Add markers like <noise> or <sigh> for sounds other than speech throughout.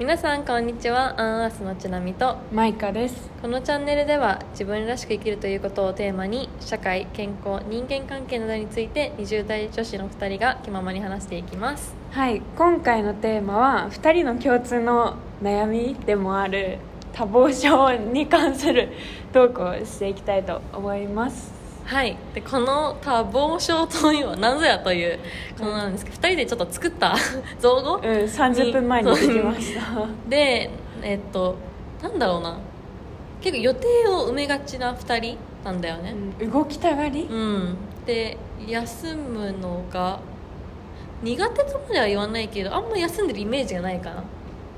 皆さんこんにちは。アンアースのちなみと。マイカです。このチャンネルでは自分らしく生きるということをテーマに社会健康人間関係などについて20代女子の2人が気ままに話していきます。はい。今回のテーマは2人の共通の悩みでもある多忙症に関するトークをしていきたいと思いますはい。でこの多忙症というのは何ぞやというこのなんですけど、2人でちょっと作った造語？うん30分前にできましたでえっとなんだろうな。結構予定を埋めがちな2人なんだよね。うん動きたがり？うん、で休むのが苦手とまでは言わないけどあんま休んでるイメージがないかな。っ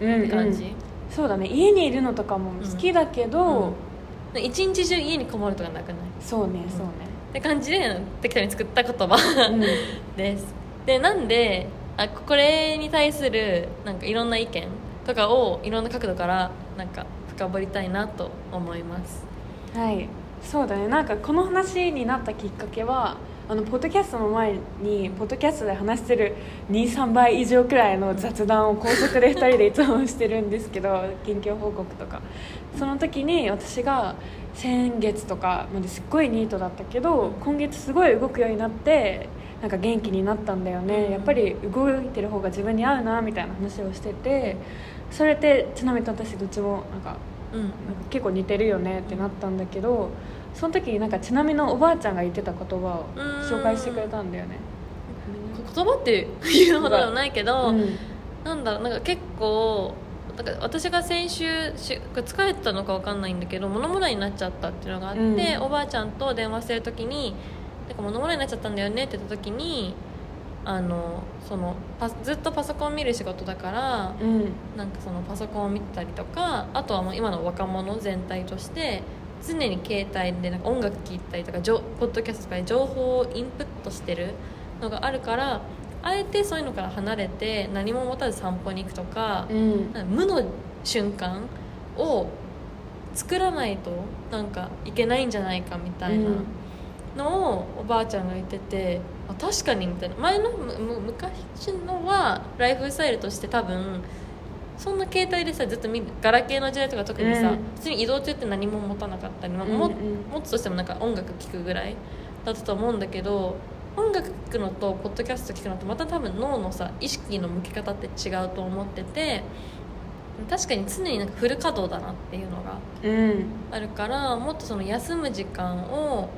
うんて感じ、うんそうだね。家にいるのとかも好きだけど、で一日中家にこもるとかなくない？そうねそうって感じで適当に作った言葉。ね、<laughs> です。でなんであこれに対するなんかいろんな意見とかをいろんな角度からなんか深掘りたいなと思います。うん、はい。そうだね。なんかこの話になったきっかけはあのポッドキャストの前にポッドキャストで話してる23倍以上くらいの雑談を高速で2人で <laughs> いつもしてるんですけど近況報告とか。その時に私が先月とかまですっごいニートだったけど今月すごい動くようになってなんか元気になったんだよね、うん。やっぱり動いてる方が自分に合うなみたいな話をしててそれってちなみに私どっちもなんかうん。なんか結構似てるよねってなったんだけどその時になんかちなみのおばあちゃんが言ってた言葉を紹介してくれたんだよね。言葉っていうほどではないけど、うん。なんだろうなんか結構なんか私が先週し疲れてたのかわかんないんだけど物もらいになっちゃったっていうのがあって、うん。おばあちゃんと電話してる時に「なんか物もらいになっちゃったんだよね」って言った時にあのそのパずっとパソコン見る仕事だからうん。なんかそのパソコンを見てたりとかあとはもう今の若者全体として常に携帯でなんか音楽聴いたりとか情ポッドキャストとかで情報をインプットしてるのがあるからあえてそういうのから離れて何も持たず散歩に行くとかう、ん。か無の瞬間を作らないとなんかいけないんじゃないかみたいなのをおばあちゃんが言ってて、あ確かにみたいな。前の昔のはライフスタイルとして多分そんな携帯でさずっとガラケーの時代とか特にさ、うん。普通に移動中って何も持たなかったり、まあうんうんも持つとしてもなんか音楽聴くぐらいだったと思うんだけど音楽聴くのとポッドキャスト聴くのとまた多分脳のさ意識の向き方って違うと思ってて確かに常になんかフル稼働だなっていうのがうん。あるからもっとその休む時間を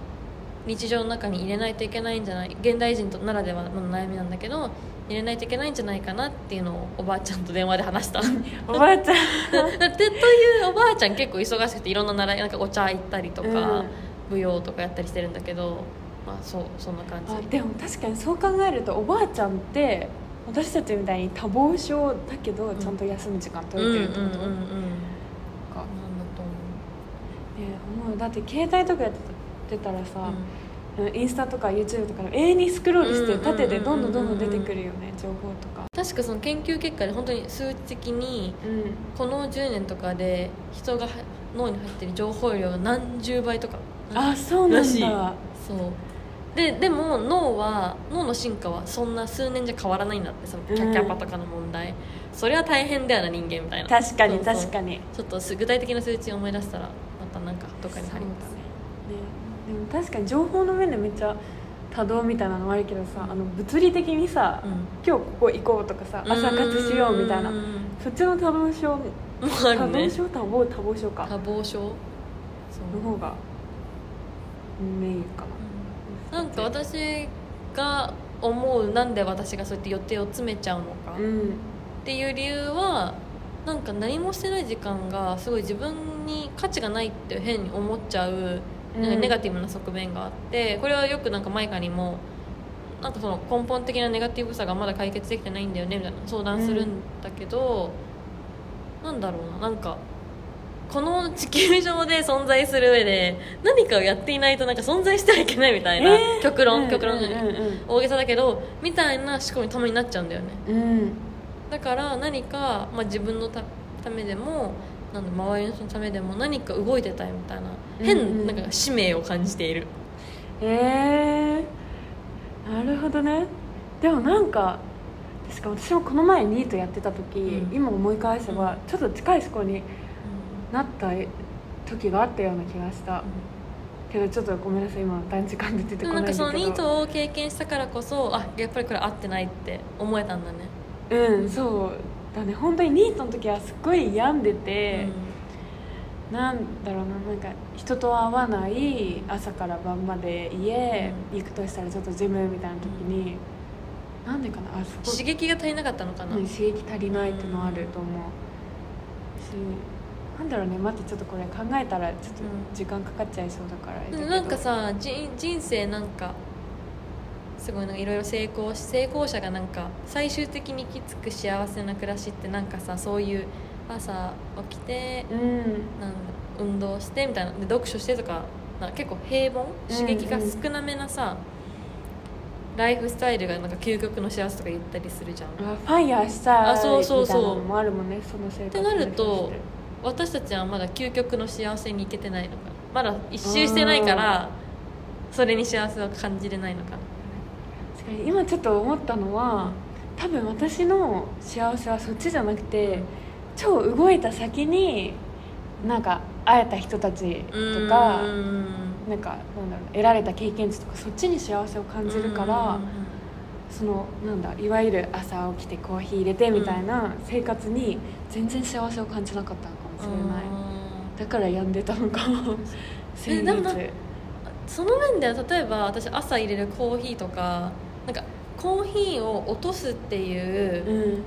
日常の中に入れないといけないんじゃない現代人とならではの悩みなんだけど入れないといけないんじゃないかなっていうのをおばあちゃんと電話で話した。<laughs> おばあちゃん。だってというおばあちゃん結構忙しくていろんな習いなんかお茶行ったりとか、うん。舞踊とかやったりしてるんだけどまあそうそんな感じ。あでも確かにそう考えるとおばあちゃんって私たちみたいに多忙症だけどちゃんと休む時間取れてるってこと、うんうんうんうんか。なんだとねもうだって携帯とかやってたら思さう、、インスタとか YouTube とかで永遠にスクロールしてうん縦でどんどんどんどん出てくるよね情報とか。確かその研究結果で本当に数値的にうん。この10年とかで人がは脳に入ってる情報量が何十倍とか。あそうなんだ。そう。ででも脳は脳の進化はそんな数年じゃ変わらないんだってそのキャッキャパとかの問題、それは大変だよな人間みたいな。確かに確かに。ちょっとす具体的な数値を思い出したらまたなんかどっかに貼ります確かに情報の面でめっちゃ多動みたいなのもあるけどさあの物理的にさ、うん。今日ここ行こうとかさ朝活しようみたいな。うん。そっちの多動症、もうあ多動症多忙多忙症か。多忙症の方がメインかな。ん。か私が思うなんで私がそうやって予定を詰めちゃうのか、っうん。ていう理由はなんか何もしてない時間がすごい自分に価値がないって変に思っちゃうなんかネガティブな側面があってこれはよくなんかマイカにもなんかその根本的なネガティブさがまだ解決できてないんだよねみたいな相談するんだけど、なんだろうななんかこの地球上で存在する上で何かをやっていないとなんか存在してはいけないみたいな、えー？極論極論、うんうん大げさだけどみたいな思考にたまになっちゃうんだよね。うんうん。だから何か、まあ、自分のたためでもなんだ周りの人のためでも何か動いてたいみたいな変、うんうん。なんか使命を感じている。えー、なるほどね。でもなんかしかも私もこの前ニートやってた時、うん。今思い返せば、うん。ちょっと近い思考になった時があったような気がした。けどちょっとごめんなさい今短時間で出てでこないんかそんだけどのニートを経験したからこそあやっぱりこれ合ってないって思えたんだね。うんそうだね本当にニートの時はすっごい病んでて、なんだろうななんか人と会わない朝から晩まで家、うん。行くとしたらちょっとジムみたいな時に、なんでかなあすごい。刺激が足りなかったのかな、うん刺激足りないってのもあると思う。しなんだろうね待ってちょっとこれ考えたらちょっと時間かかっちゃいそうだからあれだけど。なんかさじ人生なんかすごいいろいろ成功し成功者がなんか最終的に行き着く幸せな暮らしってなんかさそういう朝起きてうん。なんだ運動してみたいな。で読書してとかな結構平凡刺激が少なめなさ、ライフスタイルがなんか究極の幸せとか言ったりするじゃん。あファイヤーしたあそうそうそう。もあるもんねその生活って。なると私たちはまだ究極の幸せに行けてないのか。なまだ一周してないからそれに幸せを感じれないのか。な確かに。今ちょっと思ったのは多分私の幸せはそっちじゃなくて超動いた先になんか会えた人たちとかうん。なんかなんだろう得られた経験値とかそっちに幸せを感じるからそのなんだいわゆる朝起きてコーヒー入れてみたいな生活に全然幸せを感じなかったのかもしれない。だから病んでたのかも。先月。その面では例えば私朝入れるコーヒーとかなんかコーヒーを落とすっていううん。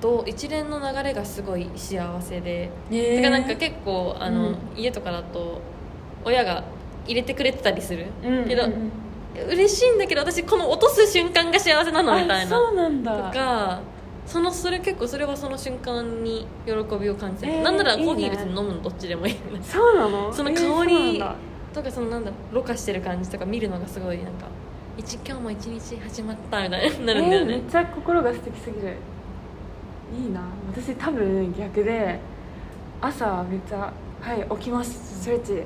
と一連の流れがすごい幸せで、ねてかなんか結構あの、うん。家とかだと親が入れてくれてたりする、うんけど、うん。うん嬉しいんだけど私この落とす瞬間が幸せなのみたいあなそうなんだ。とかそのそれ結構それはその瞬間に喜びを感じてる、えーなんならコーヒー別に飲むのどっちでもいい。そうなの？<laughs> そのえー香りとかそのなんだろうろ過してる感じとか見るのがすごいなんか一今日も一日始まったみたいになるんだよね。えーめっ、ちゃ心が素敵すぎる。いいな。私多分逆で朝めっちゃ「はい起きます。ストレッチ。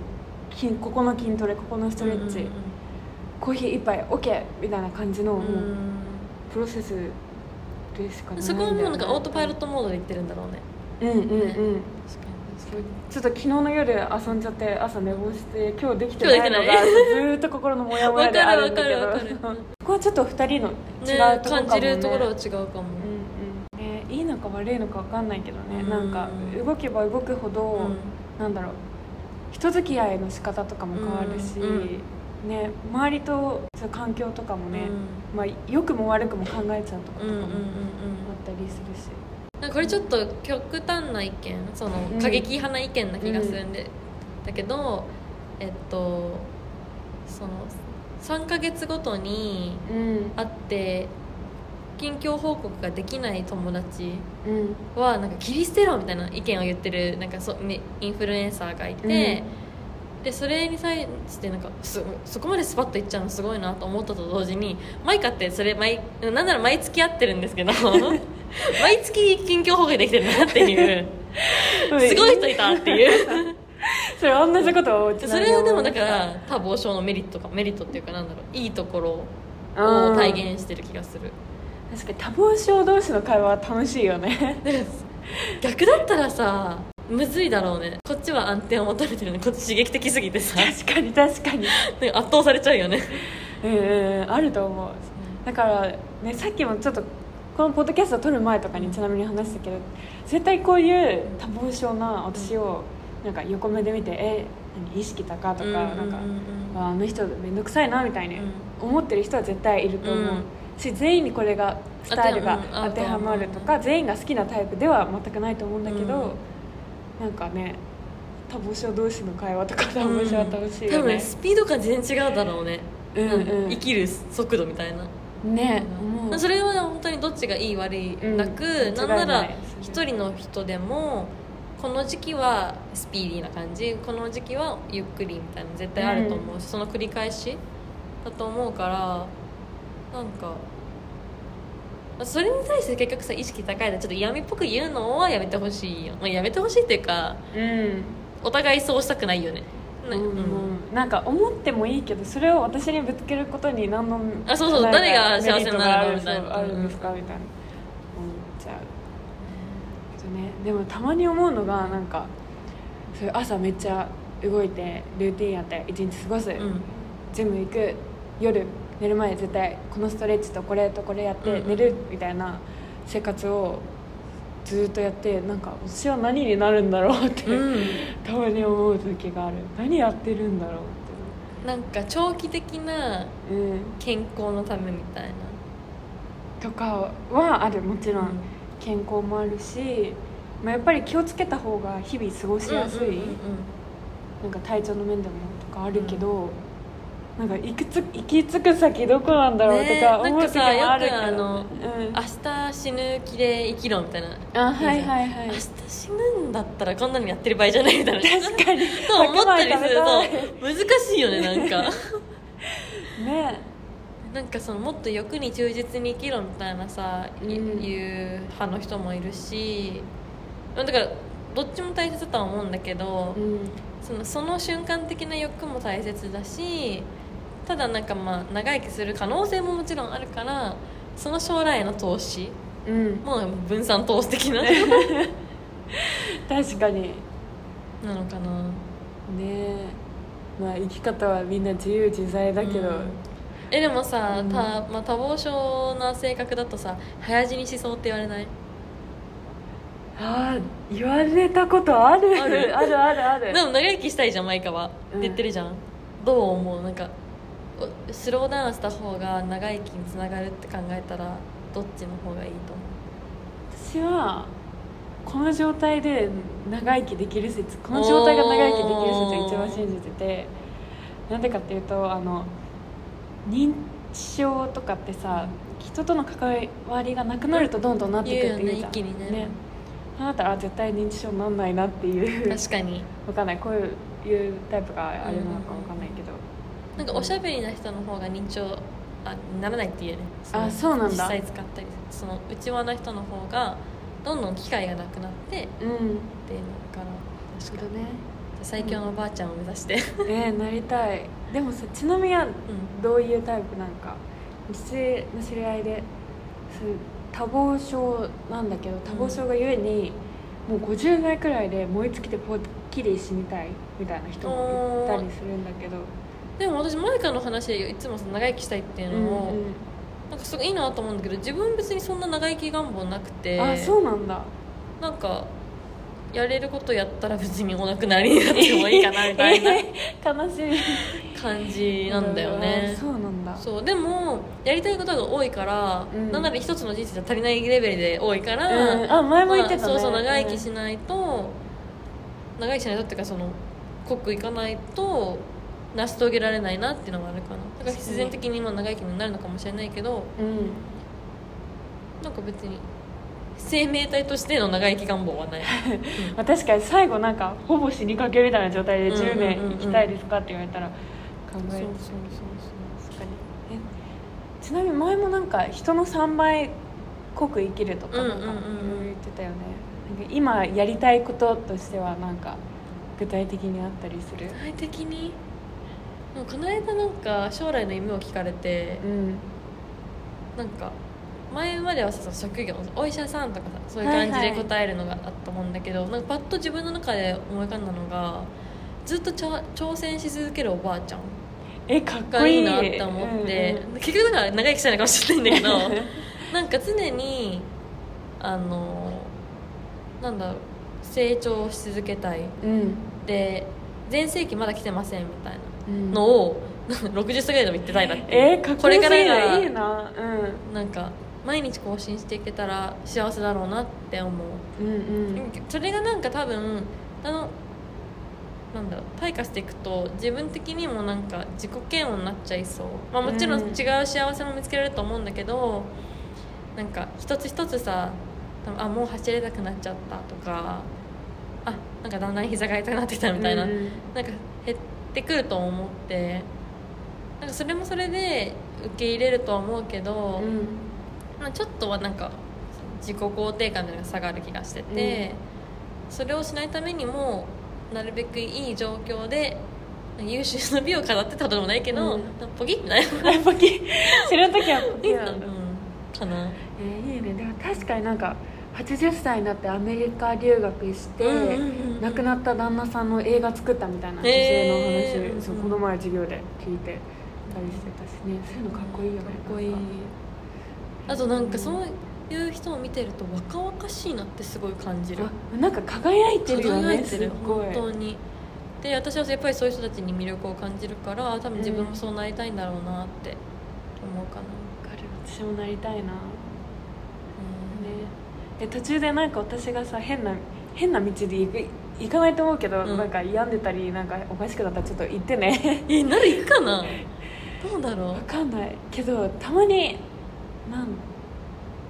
筋ここの筋トレここのストレッチ、うんコーヒー一杯 OK」みたいな感じの、うん。うんもうプロセスでしかないね、そこはもうなんかオートパイロットモードでいってるんだろうね。うんうんうん、ねちょっと昨日の夜遊んじゃって朝寝坊して今日できてないのが <laughs> ずーっと心のモヤモヤであるんだけど。ここはちょっと二人の違うねところかも、ね。感じるところは違うかも、うん。うんね、いいのか悪いのか分かんないけどね、うん。なんか動けば動くほど、うん。なんだろう。人付き合いの仕方とかも変わるし、うん。ね、周りと環境とかもね、まあ、良くも悪くも考えちゃうとことかもあうんうんうんうん。ったりするし、なんかこれちょっと極端な意見そのうん。過激派な意見な気がするんで、だけどえっとその3ヶ月ごとにうん。会って近況報告ができない友達うん。はなんか切り捨てろみたいな意見を言ってるなんかそねインフルエンサーがいて、でそれに際してなんかそそこまでスパッといっちゃうのすごいなと思ったと同時にマイカってそれ毎なんなら毎月会ってるんですけど <laughs> <laughs> 毎月近況報告できてるなっていう。<laughs> すごい人いたっていう。<laughs> それ同じことをそれはでもだから多忙症のメリットかメリットっていうかなんだろう。いいところうん。を体現してる気がする。確かに多忙症同士の会話は楽しいよね。逆だったらさむずいだろうね。こっちは安定を求めてるのにこっち刺激的すぎてさ。確かに確かに。圧倒されちゃうよね。うんうんうんあると思う。だからねさっきもちょっとこのポッドキャストを撮る前とかにちなみに話したけど絶対こういう多忙症な私をなんか横目で見てえ何意識高とかうんなんかああの人面倒くさいなみたいに思ってる人は絶対いると思う、うん。し全員にこれがスタイルが当てはまるとか全員が好きなタイプでは全くないと思うんだけど、うん。なんかね多忙症同士の会話とか多忙症は楽しいよね。多分、スピード感全然違うだろうね、うんうん。生きる速度みたいな、ね思うそれは本当にどっちがいい悪いうん。なく、間違いなんなら一人の人でもこの時期はスピーディーな感じこの時期はゆっくりみたいなの絶対あると思うし、その繰り返しだと思うからなんかそれに対して結局さ意識高いでちょっと嫌味っぽく言うのはやめてほしいよ、まあ、やめてほしいっていうかうん。お互いそうしたくないよねね、うんうん。なんか思ってもいいけどそれを私にぶつけることに何のあそうそう。誰が幸せになるの？みたいな。あるんですかみたいな。ちゃうけどねでもたまに思うのがなんかそういう朝めっちゃ動いてルーティンやって一日過ごす、うん。ジム行く。夜寝る前絶対このストレッチとこれとこれやってうん。寝るみたいな生活をずっとやってなんか私は何になるんだろうって、うん。たまに思う時がある。何やってるんだろうなんか長期的なってうん。健康のためみたいな。とかはある。もちろうん。ん健康もあるし、まあ、やっぱり気をつけた方が日々過ごしやすい、うんうんうんなんか体調の面でもとかあるけど、なんか行くつ行き着く先どこなんだろうとねか思う時もなんかさあるけど、よくあのうん、明日死ぬ気で生きろみたいな。あはいはいはい。明日死ぬんだったらこんなにやってる場合じゃないみたいな確かに。と思ったりする。と難しいよねなんか。ねなんかそのもっと欲に忠実に生きろみたいなさ、いうん。言う派の人もいるし。だからどっちも大切とは思うんだけど、うん。そのその瞬間的な欲も大切だしただなんかまあ長生きする可能性ももちろんあるからその将来への投資うん。も分散投資的な。<laughs> 確かに。ねなのかな。え。まあ生き方はみんな自由自在だけど、うん。えでもさ、うん。たまあ、多忙症な性格だとさ早死にしそうって言われない？ああ言われたことある。ある？<laughs> あるあるある。でも長生きしたいじゃんマイカは、うん。って言ってるじゃん。どう思う？なんかおスローダウンした方が長生きにつながるって考えたらどっちの方がいいと思う？私はこの状態で長生きできる説この状態が長生きできる説を一番信じててなんでかっていうとあの認知症とかってさ人との関わりがなくなるとどんどんなっていくっていうじゃん、ね一気にね。そうなったらあ絶対認知症になんないなっていう。確かに。わかんない。こういうタイプがあれなのかわかんないなんかおしゃべりな人の方が認知症あならないっていうね。あのそうなんだ。実際使ったり。その内輪な人の方がどんどん機会がなくなってっていううんのから確かに。ね。最強のおばあちゃんを目指して。えー、なりたい。でもさちなみにどういうタイプなんか？私の知り合いでそう多忙症なんだけど多忙症がゆえに、もう50代くらいで燃え尽きてぽっきり死にたいみたいな人もいたりするんだけどでも私マイカの話でいつもその長生きしたいっていうのを、うんなんかすごいいいなと思うんだけど自分別にそんな長生き願望なくてあそうなんだ。なんかやれることやったら別にお亡くなりになってもいいかなみたいなえ <laughs> ー悲しい。感じなんだよね。あそうなんだ。そうでもやりたいことが多いから、うん。なんなら一つの人生じゃ足りないレベルで多いから、うん。あ前も言ってたね、まあそうそう長生きしないと、長生きしないとっていうかその濃くいかないと成し遂げられないなっていうのがあるかな。だから必然的にまあ長生きになるのかもしれないけどうん。なんか別に生命体としての長生き願望はない、<laughs> まあ、確かに最後なんかほぼ死にかけみたいな状態でうんうんうんうん。10年生きたいですかって言われたら考えるそうそうそう確かにえちなみに前もなんか人の3倍濃く生きるとかなんか言ってたよね。今やりたいこととしてはなんか具体的にあったりする？具体的に？でもこの間なんか将来の夢を聞かれてうん。なんか前まではさ職業お医者さんとかさそういう感じはいはいで答えるのがあったと思うんだけど、なんかパッと自分の中で思い浮かんだのがずっと挑戦し続けるおばあちゃんえかっこがいいいいなって思って、結局だから長生きしたいのかもしれないんだけどなんか常にあのなんだろう成長し続けたいうんうんで全盛期まだ来てませんみたいなうんのを60歳ぐらいでも言ってたいなってえー、かっここれからがいいな。なんか毎日更新していけたら幸せだろうなって思う。うんうん。うんそれがなんか多分あのなんだろう退化していくと自分的にもなんか自己嫌悪になっちゃいそう、まあ、もちろんうん。違う幸せも見つけられると思うんだけど、なんか一つ一つさあもう走れなくなっちゃったとかあなんかだんだん膝が痛くなってきたみたいな、うんうん。なんか減ってくると思って。なんかそれもそれで受け入れるとは思うけど、うん。まあ、ちょっとはなんか自己肯定感みたいなのが下がる気がしてて、それをしないためにもなるべくいい状況で優秀な美を飾ってたことでもないけど、うん。ポキッみたいな。やっぱき知るときはポキうんなんだかな。えーいいね。でも確確かになんか80歳になってアメリカ留学して、うんうんうんうん。亡くなった旦那さんの映画作ったみたいな女性の話、そううんこの前授業で聞いてたりしてたしね。そういうのかっこいいよねか。っこいい。あとなんかそういう人を見てると若々しいなってすごい感じる。あなんか輝いてるよ輝ねすっい。てる本当に。で私はやっぱりそういう人たちに魅力を感じるから多分自分もそうなりたいんだろうなって思うかな、わかる。私もなりたいな、で途中でなんか私がさ変な変な道で行く行かないと思うけど、うん。なんか病んでたりなんかおかしくなったらちょっと行ってね。<laughs> えなる行くかなどうだろう？わかんない。けどたまになん、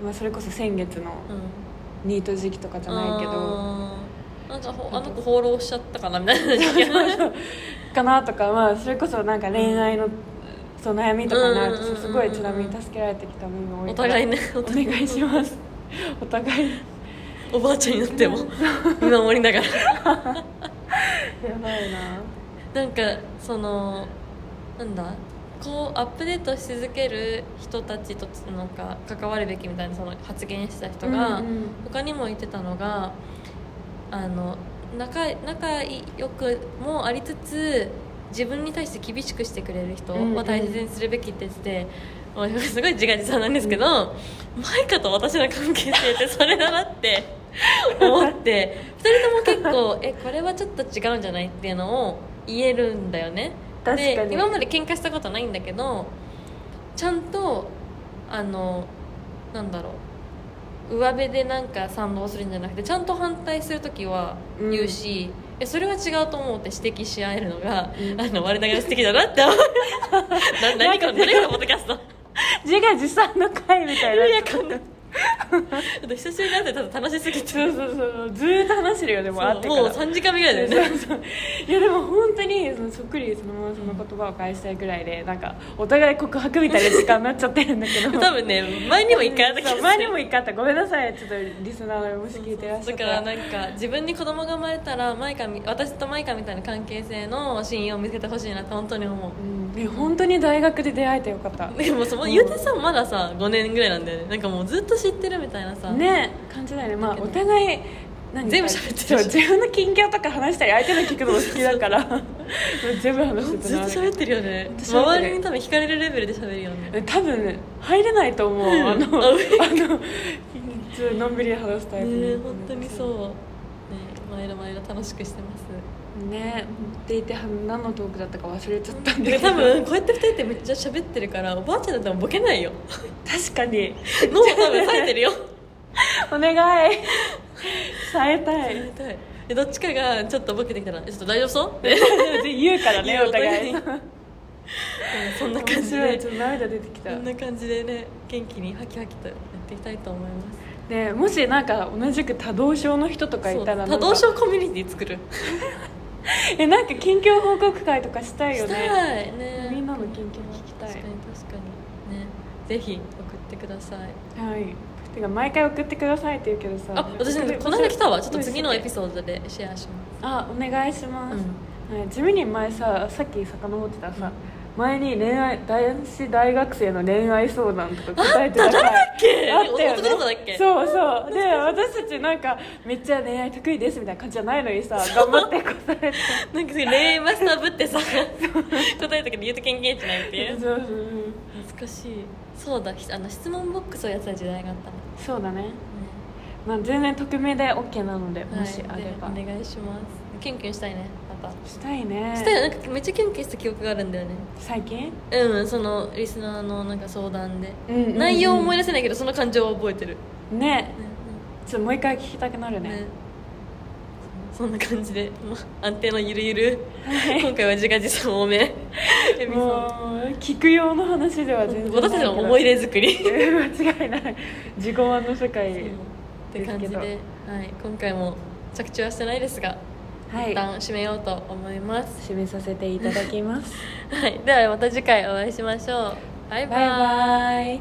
まあ、それこそ先月のうん。ニート時期とかじゃないけどあー。なんかほあの子放浪しちゃったかなみたいな時期かなとか、まあ、それこそなんか恋愛の、そう悩みとかになるとうんうんうんうんすごいちなみに助けられてきた部分多いからお互いねお願いします <laughs> お互い。おばあちゃんになっても見守りながら。やばいな。なんかそのなんだ？こうアップデートし続ける人たちとなんか関わるべきみたいなその発言した人が、うんうん。他にも言ってたのがあの仲仲良くもありつつ自分に対して厳しくしてくれる人を大切にするべきって言ってて、すごい自画自賛なんですけど、マイカと私の関係性ってそれだなって思って2人とも結構 <laughs> えこれはちょっと違うんじゃないっていうのを言えるんだよね。確かに。で今まで喧嘩したことないんだけどちゃんとあのなんだろう上辺でなんか賛同するんじゃなくてちゃんと反対する時は言うし、えそれは違うと思うって指摘し合えるのが、うん。あの我ながら素敵だなって思う。<laughs> な何この何このポッドキャスト？自画自賛の回みたいな。緩やかな <laughs> ちょっと久しぶりに会ってただ楽しすぎて。そうそうそうずーっと話してるよでも会ってから。もう3時間目ぐらいだよね。そうそういやでも本当にそのそっくりそのままその言葉を返したいぐらいでなんかお互い告白みたいな時間になっちゃってるんだけど。<laughs> 多分ね前にも一回あった気がする。前にも一回あった。ごめんなさい。ちょっとリスナーのもし聞いてらっしゃっただからなんか自分に子供が生まれたらマイカみ私とマイカみたいな関係性の親友を見つけてほしいなって本当に思う。うん。ね本当に大学で出会えてよかった。でもその言うてさまださ5年ぐらいなんだよね。なんかもうずっと知ってるみたいなさね感じだよね。まあお互い何全部喋ってる自分の近況とか話したり相手の聞くのも好きだから。<laughs> 全部話してずっと喋ってるよね。周りに多分惹かれるレベルで喋るよね。多分ね入れないと思う。あのああの普通のんびり話すタイプね本当にそう。ね毎度毎度楽しくしてますねって言って何のトークだったか忘れちゃったんだけでど多分こうやって2人ってめっちゃ喋ってるからおばあちゃんだったらボケないよ。確かに。脳多分冴えてるよ。<laughs> お願い。冴えたい。冴えたい。でどっちかがちょっとボケてきたら「えちょっと大丈夫そう? <laughs>」ってで言うからねお互い。<laughs> そんな感じで。ちょっと涙出てきた。こんな感じでね元気にハキハキとやっていきたいと思います。でもしなんか同じく多動症の人とかいたら多動症コミュニティ作る <laughs> えなんか近況報告会とかしたいよしたねいね。みんなの近況聞きたい。確かに確かにね。ぜひ送ってください。はい。てか毎回送ってくださいって言うけどさ。あ私ねこの間来たわ。ちょっと次のエピソードでシェアしまあお願いします、うん。はい、地味に前ささっき遡ってたらさ、前に恋愛男子大学生の恋愛相談とか答えてた。回あった誰だっけ？あったよ、ね、そうそう。で私たちなんかめっちゃ恋愛得意ですみたいな感じじゃないのにさ頑張って答えて。すなんか恋愛マスターぶってさ答えたけど言うと経験値ないっていう。そうそう懐かしい。そうだ。ひあの質問ボックスをやってた時代があったの、そうだね。ねまあ全然匿名で OK なのでもしあはいれば、でお願いします。キュンキュンしたいねまたしたいね。したよなんかめっちゃキュンキュンした記憶があるんだよね。最近、うんそのリスナーのなんか相談で、うんうんうん。内容思い出せないけどその感情は覚えてる。ね。ね。ちょっともう一回聞きたくなるね。ね。そんな感じで、まあ、安定のゆるゆる。今回は自画自賛多め。もう聞く用の話では全然私たちの思い出作り。<laughs> 間違いない。自己満の世界って感じで、はい、今回も着地はしてないですが、はい一旦締めようと思います、締めさせていただきます。<laughs> はい、ではまた次回お会いしましょう。バイバイ。バイバイ